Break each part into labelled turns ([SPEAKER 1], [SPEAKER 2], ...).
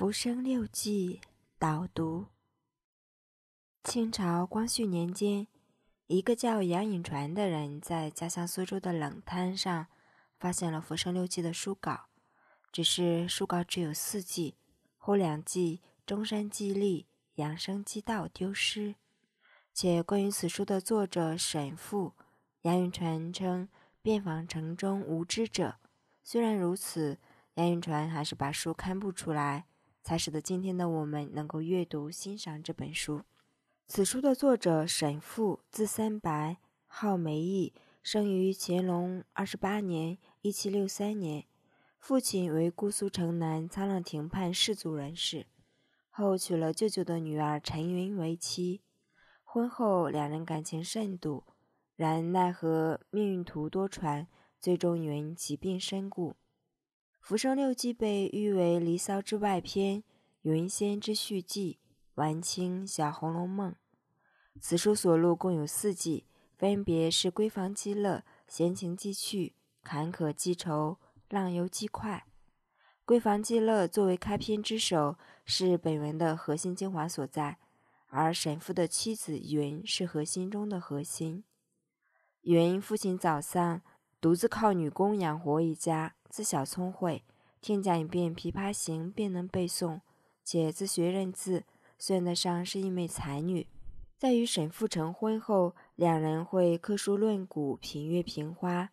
[SPEAKER 1] 《浮生六记》导读。清朝光绪年间，一个叫杨颖传的人在家乡苏州的冷滩上发现了《浮生六记》的书稿，只是书稿只有四记，后两记《中山记历》《养生记道》丢失。且关于此书的作者沈复，杨颖传称遍访城中无知者。虽然如此，杨颖传还是把书刊布出来。才使得今天的我们能够阅读欣赏这本书。此书的作者沈复，字三白，号梅义，生于乾隆二十八年（一七六三年）。父亲为姑苏城南沧浪亭畔士族人士，后娶了舅舅的女儿陈云为妻。婚后两人感情甚笃，然奈何命运途多舛，最终云疾病身故。《浮生六记》被誉为《离骚》之外篇，《云仙之续记》，晚清小《红楼梦》。此书所录共有四记，分别是《闺房记乐》《闲情记趣》《坎坷记愁》《浪游记快》。《闺房记乐》作为开篇之首，是本文的核心精华所在，而沈复的妻子云是核心中的核心。云父亲早丧。独自靠女工养活一家，自小聪慧，听讲一遍《琵琶行》便能背诵，且自学认字，算得上是一枚才女。在与沈复成婚后，两人会刻书论古，品月评花，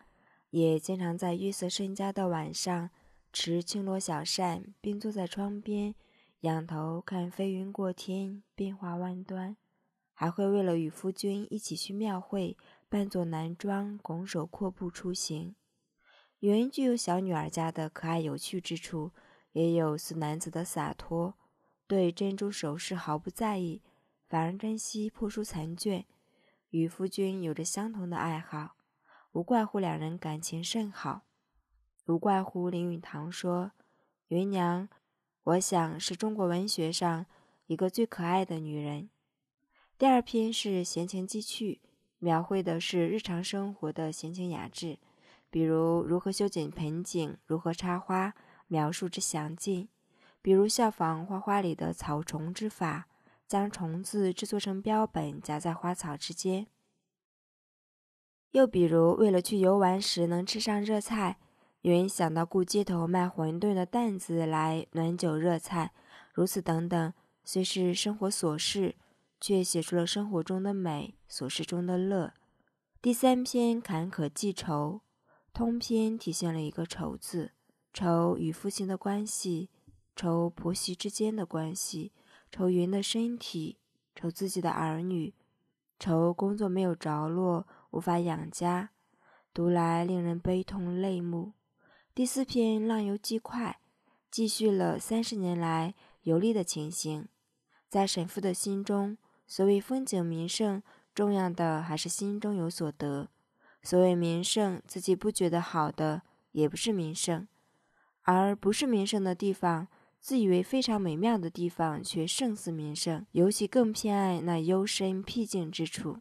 [SPEAKER 1] 也经常在月色深佳的晚上，持青罗小扇，并坐在窗边，仰头看飞云过天，变化万端。还会为了与夫君一起去庙会。扮作男装，拱手阔步出行。云具有小女儿家的可爱有趣之处，也有似男子的洒脱，对珍珠首饰毫不在意，反而珍惜破书残卷。与夫君有着相同的爱好，无怪乎两人感情甚好。无怪乎林语堂说：“芸娘，我想是中国文学上一个最可爱的女人。”第二篇是闲情记趣。描绘的是日常生活的闲情雅致，比如如何修剪盆景，如何插花，描述之详尽；比如效仿花花里的草虫之法，将虫子制作成标本，夹在花草之间；又比如为了去游玩时能吃上热菜，云想到雇街头卖馄饨的担子来暖酒热菜，如此等等，虽是生活琐事。却写出了生活中的美，琐事中的乐。第三篇坎坷记愁，通篇体现了一个愁字：愁与父亲的关系，愁婆媳之间的关系，愁云的身体，愁自己的儿女，愁工作没有着落，无法养家，读来令人悲痛泪目。第四篇浪游记快，继续了三十年来游历的情形，在沈复的心中。所谓风景名胜，重要的还是心中有所得。所谓名胜，自己不觉得好的，也不是名胜；而不是名胜的地方，自以为非常美妙的地方，却胜似名胜。尤其更偏爱那幽深僻静之处。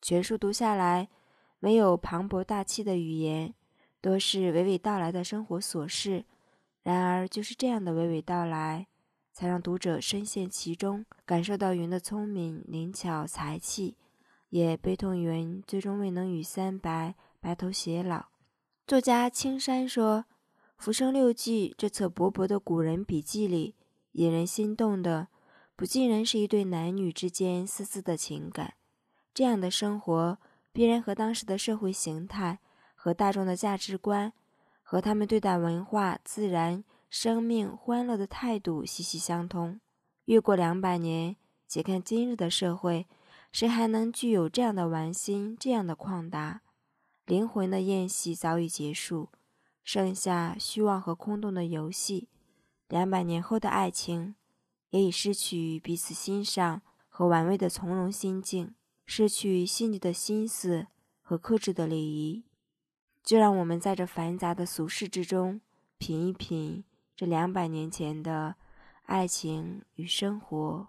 [SPEAKER 1] 全书读下来，没有磅礴大气的语言，多是娓娓道来的生活琐事。然而，就是这样的娓娓道来。才让读者深陷其中，感受到云的聪明、灵巧、才气，也悲痛云最终未能与三白白头偕老。作家青山说：“《浮生六记》这册薄薄的古人笔记里，引人心动的，不尽然是一对男女之间丝丝的情感。这样的生活，必然和当时的社会形态、和大众的价值观、和他们对待文化、自然。”生命欢乐的态度息息相通。越过两百年，且看今日的社会，谁还能具有这样的玩心、这样的旷达？灵魂的宴席早已结束，剩下虚妄和空洞的游戏。两百年后的爱情，也已失去彼此欣赏和玩味的从容心境，失去细腻的心思和克制的礼仪。就让我们在这繁杂的俗世之中，品一品。这两百年前的爱情与生活。